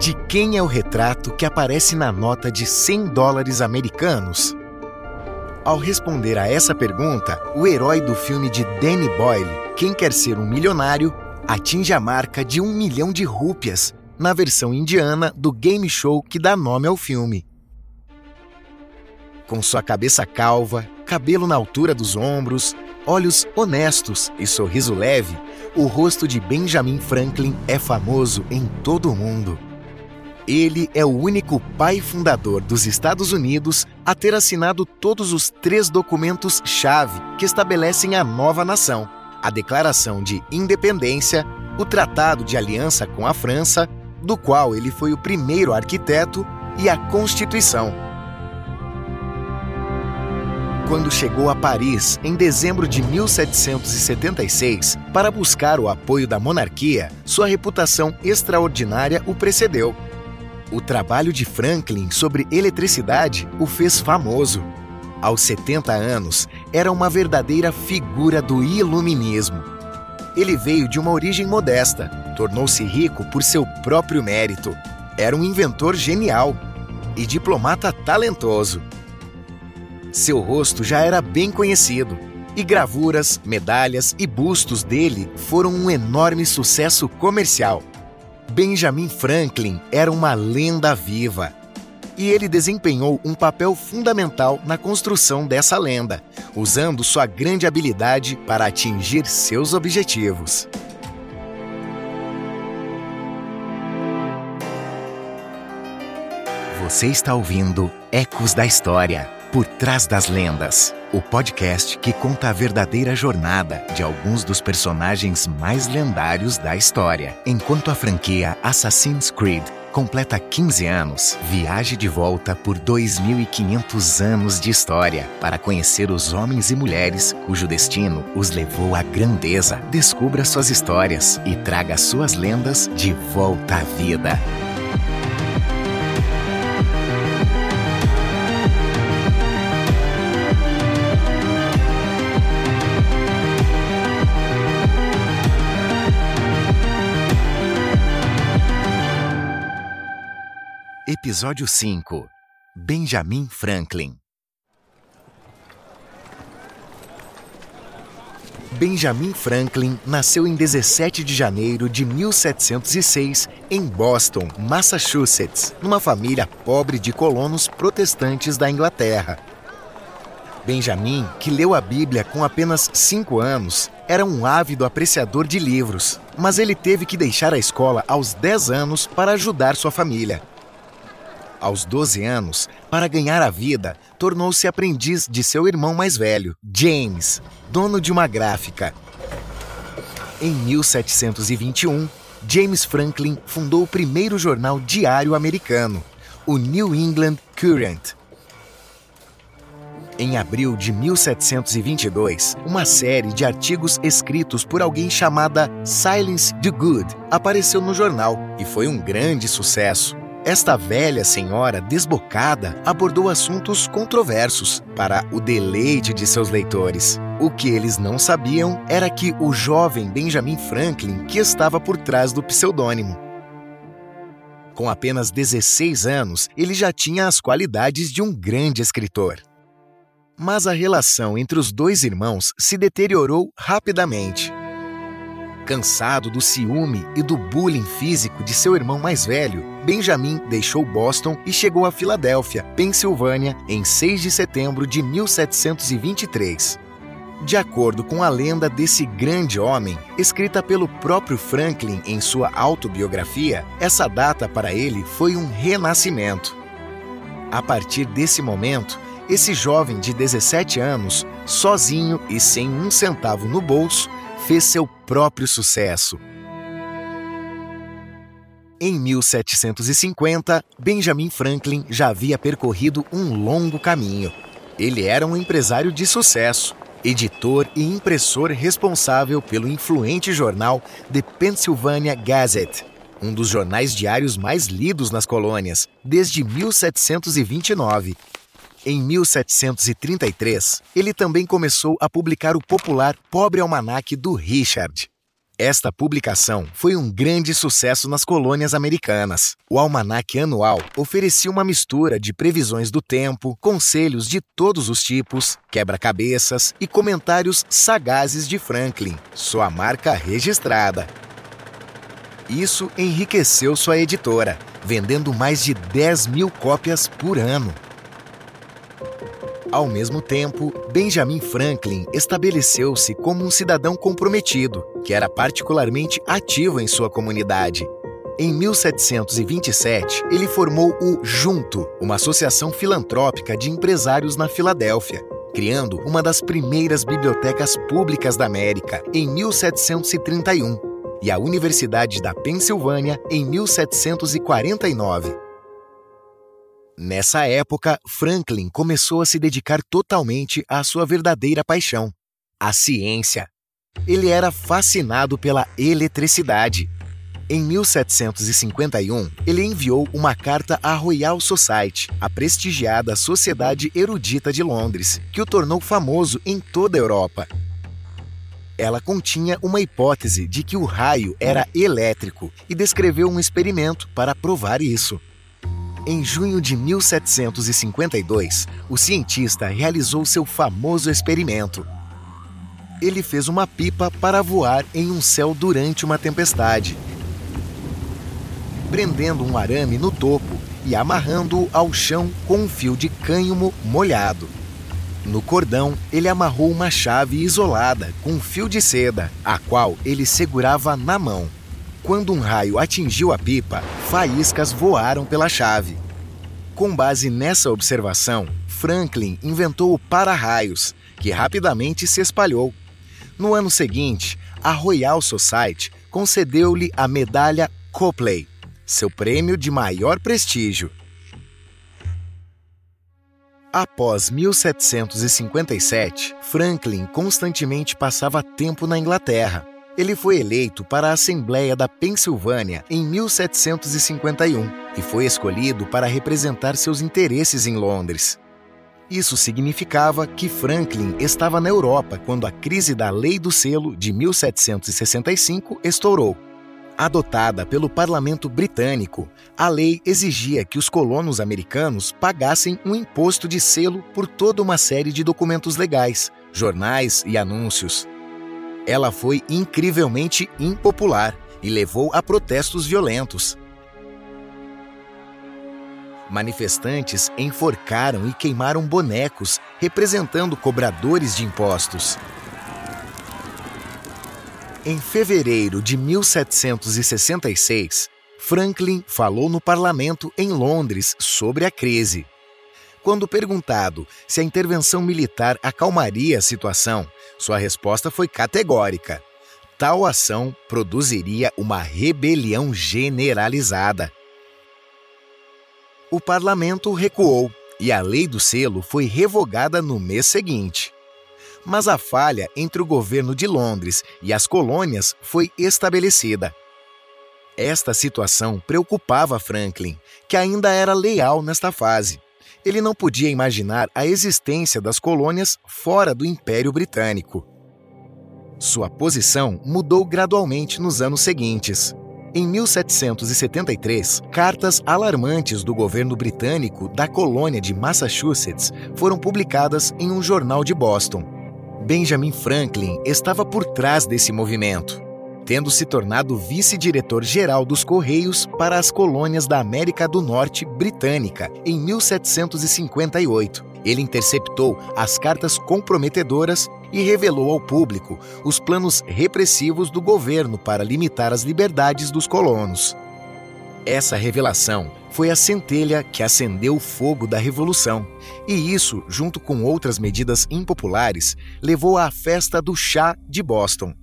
De quem é o retrato que aparece na nota de 100 dólares americanos? Ao responder a essa pergunta, o herói do filme de Danny Boyle, Quem Quer Ser um Milionário, atinge a marca de um milhão de rúpias na versão indiana do game show que dá nome ao filme. Com sua cabeça calva, cabelo na altura dos ombros, olhos honestos e sorriso leve, o rosto de Benjamin Franklin é famoso em todo o mundo. Ele é o único pai fundador dos Estados Unidos a ter assinado todos os três documentos-chave que estabelecem a nova nação: a Declaração de Independência, o Tratado de Aliança com a França, do qual ele foi o primeiro arquiteto, e a Constituição. Quando chegou a Paris em dezembro de 1776 para buscar o apoio da monarquia, sua reputação extraordinária o precedeu o trabalho de Franklin sobre eletricidade o fez famoso. Aos 70 anos, era uma verdadeira figura do iluminismo. Ele veio de uma origem modesta, tornou-se rico por seu próprio mérito. Era um inventor genial e diplomata talentoso. Seu rosto já era bem conhecido e gravuras, medalhas e bustos dele foram um enorme sucesso comercial. Benjamin Franklin era uma lenda viva. E ele desempenhou um papel fundamental na construção dessa lenda, usando sua grande habilidade para atingir seus objetivos. Você está ouvindo Ecos da História por Trás das Lendas, o podcast que conta a verdadeira jornada de alguns dos personagens mais lendários da história. Enquanto a franquia Assassin's Creed completa 15 anos, viaje de volta por 2.500 anos de história para conhecer os homens e mulheres cujo destino os levou à grandeza. Descubra suas histórias e traga suas lendas de volta à vida. Episódio 5 Benjamin Franklin Benjamin Franklin nasceu em 17 de janeiro de 1706 em Boston, Massachusetts, numa família pobre de colonos protestantes da Inglaterra. Benjamin, que leu a Bíblia com apenas 5 anos, era um ávido apreciador de livros, mas ele teve que deixar a escola aos 10 anos para ajudar sua família. Aos 12 anos, para ganhar a vida, tornou-se aprendiz de seu irmão mais velho, James, dono de uma gráfica. Em 1721, James Franklin fundou o primeiro jornal diário americano, o New England Courant. Em abril de 1722, uma série de artigos escritos por alguém chamada Silence the Good apareceu no jornal e foi um grande sucesso. Esta velha senhora desbocada abordou assuntos controversos para o deleite de seus leitores. O que eles não sabiam era que o jovem Benjamin Franklin que estava por trás do pseudônimo. Com apenas 16 anos, ele já tinha as qualidades de um grande escritor. Mas a relação entre os dois irmãos se deteriorou rapidamente. Cansado do ciúme e do bullying físico de seu irmão mais velho, Benjamin deixou Boston e chegou a Filadélfia, Pensilvânia, em 6 de setembro de 1723. De acordo com a lenda desse grande homem, escrita pelo próprio Franklin em sua autobiografia, essa data para ele foi um renascimento. A partir desse momento, esse jovem de 17 anos, sozinho e sem um centavo no bolso, fez seu próprio sucesso. Em 1750, Benjamin Franklin já havia percorrido um longo caminho. Ele era um empresário de sucesso, editor e impressor responsável pelo influente jornal The Pennsylvania Gazette, um dos jornais diários mais lidos nas colônias, desde 1729. Em 1733, ele também começou a publicar o popular Pobre Almanaque do Richard. Esta publicação foi um grande sucesso nas colônias americanas. O almanaque anual oferecia uma mistura de previsões do tempo, conselhos de todos os tipos, quebra-cabeças e comentários sagazes de Franklin, sua marca registrada. Isso enriqueceu sua editora, vendendo mais de 10 mil cópias por ano. Ao mesmo tempo, Benjamin Franklin estabeleceu-se como um cidadão comprometido, que era particularmente ativo em sua comunidade. Em 1727, ele formou o Junto, uma associação filantrópica de empresários na Filadélfia, criando uma das primeiras bibliotecas públicas da América em 1731 e a Universidade da Pensilvânia em 1749. Nessa época, Franklin começou a se dedicar totalmente à sua verdadeira paixão, a ciência. Ele era fascinado pela eletricidade. Em 1751, ele enviou uma carta à Royal Society, a prestigiada Sociedade Erudita de Londres, que o tornou famoso em toda a Europa. Ela continha uma hipótese de que o raio era elétrico e descreveu um experimento para provar isso. Em junho de 1752, o cientista realizou seu famoso experimento. Ele fez uma pipa para voar em um céu durante uma tempestade, prendendo um arame no topo e amarrando-o ao chão com um fio de cânhamo molhado. No cordão, ele amarrou uma chave isolada com um fio de seda, a qual ele segurava na mão. Quando um raio atingiu a pipa, faíscas voaram pela chave. Com base nessa observação, Franklin inventou o para-raios, que rapidamente se espalhou. No ano seguinte, a Royal Society concedeu-lhe a medalha Copley, seu prêmio de maior prestígio. Após 1757, Franklin constantemente passava tempo na Inglaterra. Ele foi eleito para a Assembleia da Pensilvânia em 1751 e foi escolhido para representar seus interesses em Londres. Isso significava que Franklin estava na Europa quando a crise da Lei do Selo de 1765 estourou. Adotada pelo parlamento britânico, a lei exigia que os colonos americanos pagassem um imposto de selo por toda uma série de documentos legais, jornais e anúncios. Ela foi incrivelmente impopular e levou a protestos violentos. Manifestantes enforcaram e queimaram bonecos representando cobradores de impostos. Em fevereiro de 1766, Franklin falou no parlamento em Londres sobre a crise. Quando perguntado se a intervenção militar acalmaria a situação, sua resposta foi categórica. Tal ação produziria uma rebelião generalizada. O parlamento recuou e a lei do selo foi revogada no mês seguinte. Mas a falha entre o governo de Londres e as colônias foi estabelecida. Esta situação preocupava Franklin, que ainda era leal nesta fase ele não podia imaginar a existência das colônias fora do Império Britânico. Sua posição mudou gradualmente nos anos seguintes. Em 1773, cartas alarmantes do governo britânico da colônia de Massachusetts foram publicadas em um jornal de Boston. Benjamin Franklin estava por trás desse movimento tendo se tornado vice-diretor-geral dos Correios para as colônias da América do Norte britânica em 1758. Ele interceptou as cartas comprometedoras e revelou ao público os planos repressivos do governo para limitar as liberdades dos colonos. Essa revelação foi a centelha que acendeu o fogo da Revolução, e isso, junto com outras medidas impopulares, levou à festa do chá de Boston.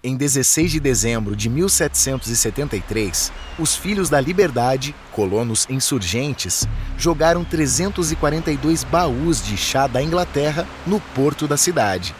Em 16 de dezembro de 1773, os Filhos da Liberdade, colonos insurgentes, jogaram 342 baús de chá da Inglaterra no porto da cidade.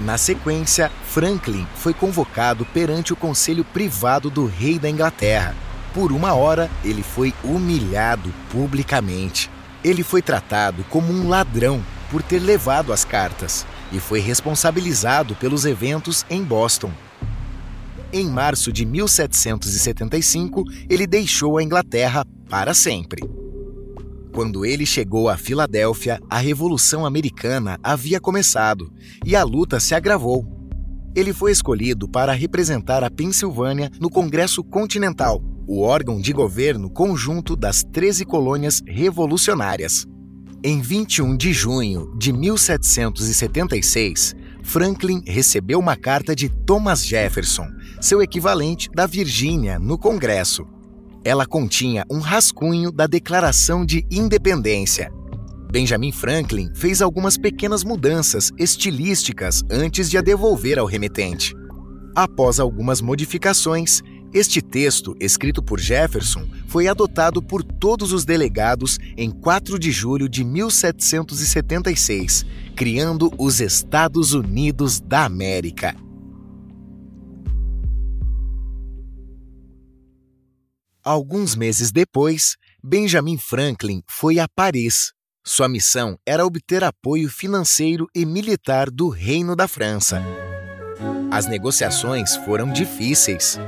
Na sequência, Franklin foi convocado perante o conselho privado do rei da Inglaterra. Por uma hora, ele foi humilhado publicamente. Ele foi tratado como um ladrão por ter levado as cartas e foi responsabilizado pelos eventos em Boston. Em março de 1775, ele deixou a Inglaterra para sempre. Quando ele chegou a Filadélfia, a Revolução Americana havia começado e a luta se agravou. Ele foi escolhido para representar a Pensilvânia no Congresso Continental, o órgão de governo conjunto das 13 colônias revolucionárias. Em 21 de junho de 1776, Franklin recebeu uma carta de Thomas Jefferson, seu equivalente da Virgínia, no Congresso ela continha um rascunho da Declaração de Independência. Benjamin Franklin fez algumas pequenas mudanças estilísticas antes de a devolver ao remetente. Após algumas modificações, este texto, escrito por Jefferson, foi adotado por todos os delegados em 4 de julho de 1776, criando os Estados Unidos da América. Alguns meses depois, Benjamin Franklin foi a Paris. Sua missão era obter apoio financeiro e militar do Reino da França. As negociações foram difíceis.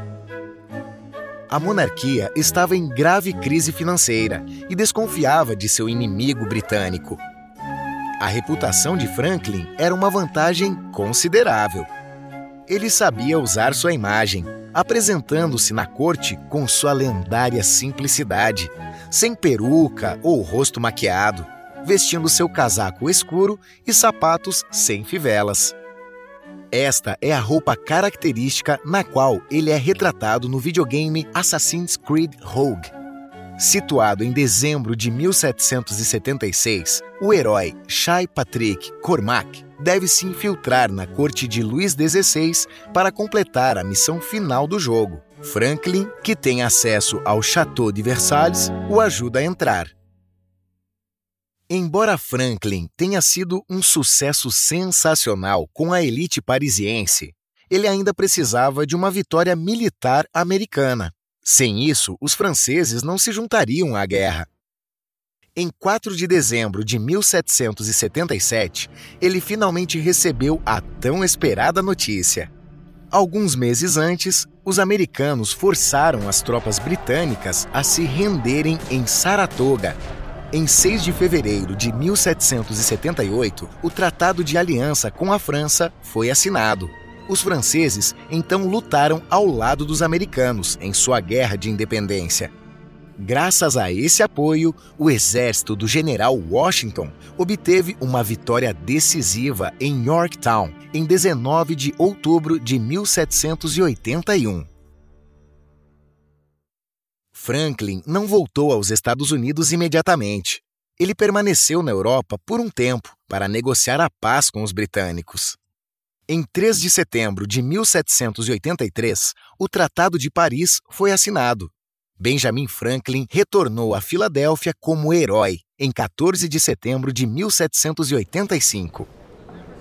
A monarquia estava em grave crise financeira e desconfiava de seu inimigo britânico. A reputação de Franklin era uma vantagem considerável. Ele sabia usar sua imagem apresentando-se na corte com sua lendária simplicidade, sem peruca ou rosto maquiado, vestindo seu casaco escuro e sapatos sem fivelas. Esta é a roupa característica na qual ele é retratado no videogame Assassin's Creed Rogue. Situado em dezembro de 1776, o herói Shai Patrick Cormac deve se infiltrar na corte de Luís XVI para completar a missão final do jogo. Franklin, que tem acesso ao Château de Versalhes, o ajuda a entrar. Embora Franklin tenha sido um sucesso sensacional com a elite parisiense, ele ainda precisava de uma vitória militar americana. Sem isso, os franceses não se juntariam à guerra. Em 4 de dezembro de 1777, ele finalmente recebeu a tão esperada notícia. Alguns meses antes, os americanos forçaram as tropas britânicas a se renderem em Saratoga. Em 6 de fevereiro de 1778, o Tratado de Aliança com a França foi assinado. Os franceses então lutaram ao lado dos americanos em sua guerra de independência. Graças a esse apoio, o exército do general Washington obteve uma vitória decisiva em Yorktown em 19 de outubro de 1781. Franklin não voltou aos Estados Unidos imediatamente. Ele permaneceu na Europa por um tempo para negociar a paz com os britânicos. Em 3 de setembro de 1783, o Tratado de Paris foi assinado. Benjamin Franklin retornou a Filadélfia como herói em 14 de setembro de 1785.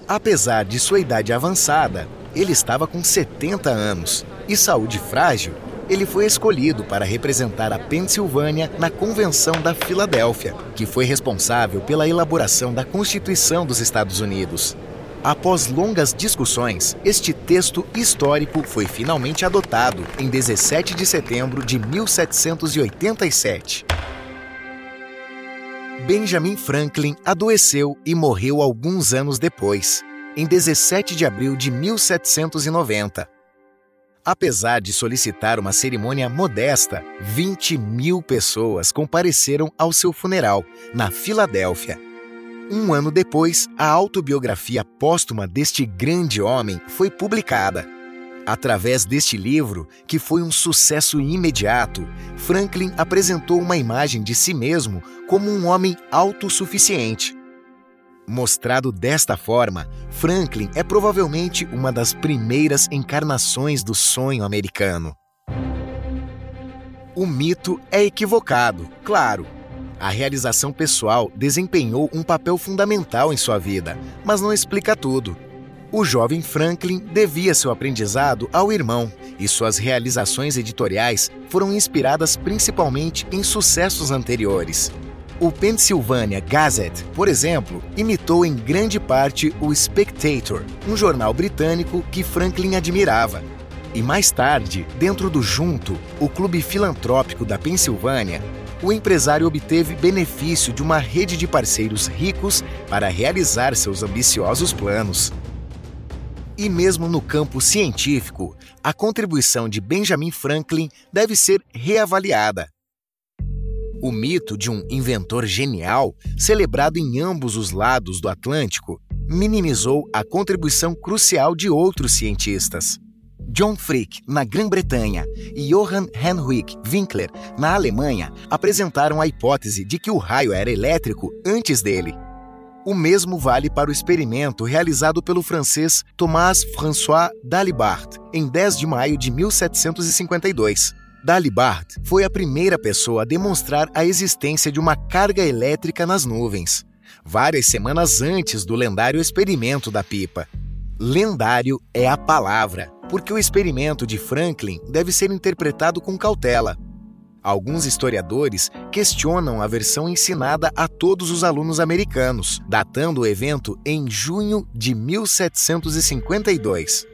Apesar de sua idade avançada, ele estava com 70 anos e saúde frágil. Ele foi escolhido para representar a Pensilvânia na Convenção da Filadélfia, que foi responsável pela elaboração da Constituição dos Estados Unidos. Após longas discussões, este texto histórico foi finalmente adotado em 17 de setembro de 1787. Benjamin Franklin adoeceu e morreu alguns anos depois, em 17 de abril de 1790. Apesar de solicitar uma cerimônia modesta, 20 mil pessoas compareceram ao seu funeral, na Filadélfia. Um ano depois, a autobiografia póstuma deste grande homem foi publicada. Através deste livro, que foi um sucesso imediato, Franklin apresentou uma imagem de si mesmo como um homem autossuficiente. Mostrado desta forma, Franklin é provavelmente uma das primeiras encarnações do sonho americano. O mito é equivocado, claro. A realização pessoal desempenhou um papel fundamental em sua vida, mas não explica tudo. O jovem Franklin devia seu aprendizado ao irmão, e suas realizações editoriais foram inspiradas principalmente em sucessos anteriores. O Pennsylvania Gazette, por exemplo, imitou em grande parte o Spectator, um jornal britânico que Franklin admirava. E mais tarde, dentro do Junto, o clube filantrópico da Pensilvânia, o empresário obteve benefício de uma rede de parceiros ricos para realizar seus ambiciosos planos. E mesmo no campo científico, a contribuição de Benjamin Franklin deve ser reavaliada. O mito de um inventor genial, celebrado em ambos os lados do Atlântico, minimizou a contribuição crucial de outros cientistas. John Frick, na Grã-Bretanha, e Johann Heinrich Winkler, na Alemanha, apresentaram a hipótese de que o raio era elétrico antes dele. O mesmo vale para o experimento realizado pelo francês Thomas François Dalibard em 10 de maio de 1752. Dalibard foi a primeira pessoa a demonstrar a existência de uma carga elétrica nas nuvens, várias semanas antes do lendário experimento da pipa. Lendário é a palavra, porque o experimento de Franklin deve ser interpretado com cautela, Alguns historiadores questionam a versão ensinada a todos os alunos americanos, datando o evento em junho de 1752.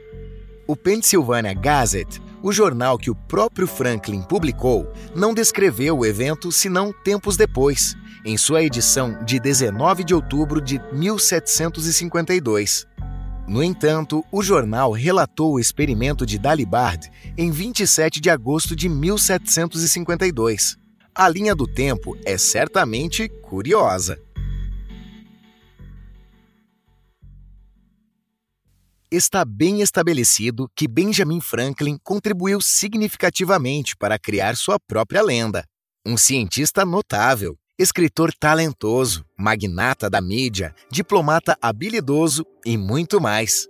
O Pennsylvania Gazette, o jornal que o próprio Franklin publicou, não descreveu o evento senão tempos depois, em sua edição de 19 de outubro de 1752. No entanto, o jornal relatou o experimento de Dalibard em 27 de agosto de 1752. A linha do tempo é certamente curiosa. Está bem estabelecido que Benjamin Franklin contribuiu significativamente para criar sua própria lenda. Um cientista notável, escritor talentoso, magnata da mídia, diplomata habilidoso e muito mais.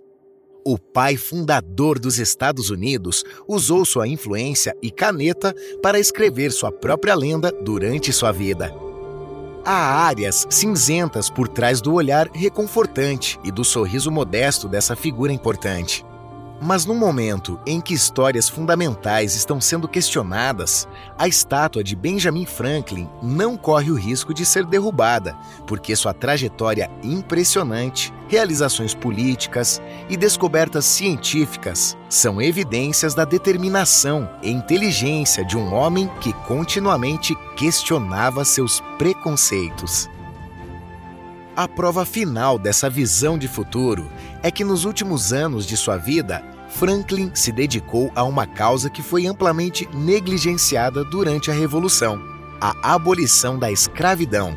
O pai fundador dos Estados Unidos usou sua influência e caneta para escrever sua própria lenda durante sua vida. Há áreas cinzentas por trás do olhar reconfortante e do sorriso modesto dessa figura importante. Mas no momento em que histórias fundamentais estão sendo questionadas, a estátua de Benjamin Franklin não corre o risco de ser derrubada, porque sua trajetória impressionante, realizações políticas e descobertas científicas são evidências da determinação e inteligência de um homem que continuamente questionava seus preconceitos. A prova final dessa visão de futuro é que nos últimos anos de sua vida, Franklin se dedicou a uma causa que foi amplamente negligenciada durante a Revolução: a abolição da escravidão.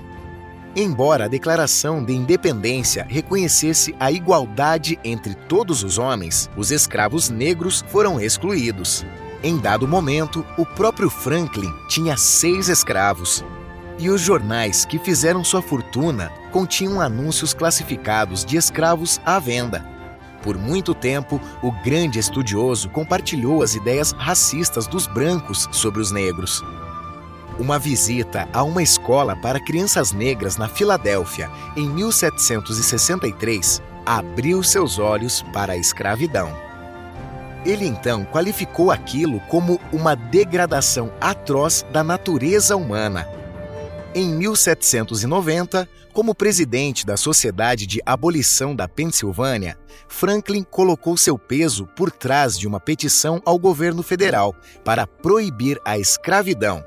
Embora a Declaração de Independência reconhecesse a igualdade entre todos os homens, os escravos negros foram excluídos. Em dado momento, o próprio Franklin tinha seis escravos, e os jornais que fizeram sua fortuna continham anúncios classificados de escravos à venda. Por muito tempo, o grande estudioso compartilhou as ideias racistas dos brancos sobre os negros. Uma visita a uma escola para crianças negras na Filadélfia, em 1763, abriu seus olhos para a escravidão. Ele então qualificou aquilo como uma degradação atroz da natureza humana em 1790, como presidente da Sociedade de Abolição da Pensilvânia, Franklin colocou seu peso por trás de uma petição ao governo federal para proibir a escravidão.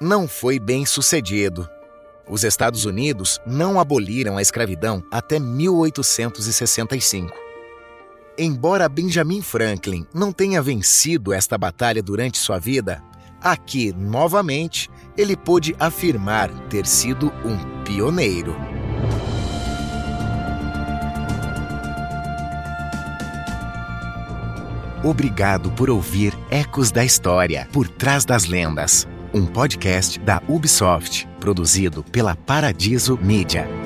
Não foi bem sucedido. Os Estados Unidos não aboliram a escravidão até 1865. Embora Benjamin Franklin não tenha vencido esta batalha durante sua vida, aqui, novamente, ele pôde afirmar ter sido um pioneiro. Obrigado por ouvir Ecos da História, por trás das lendas. Um podcast da Ubisoft, produzido pela Paradiso Media.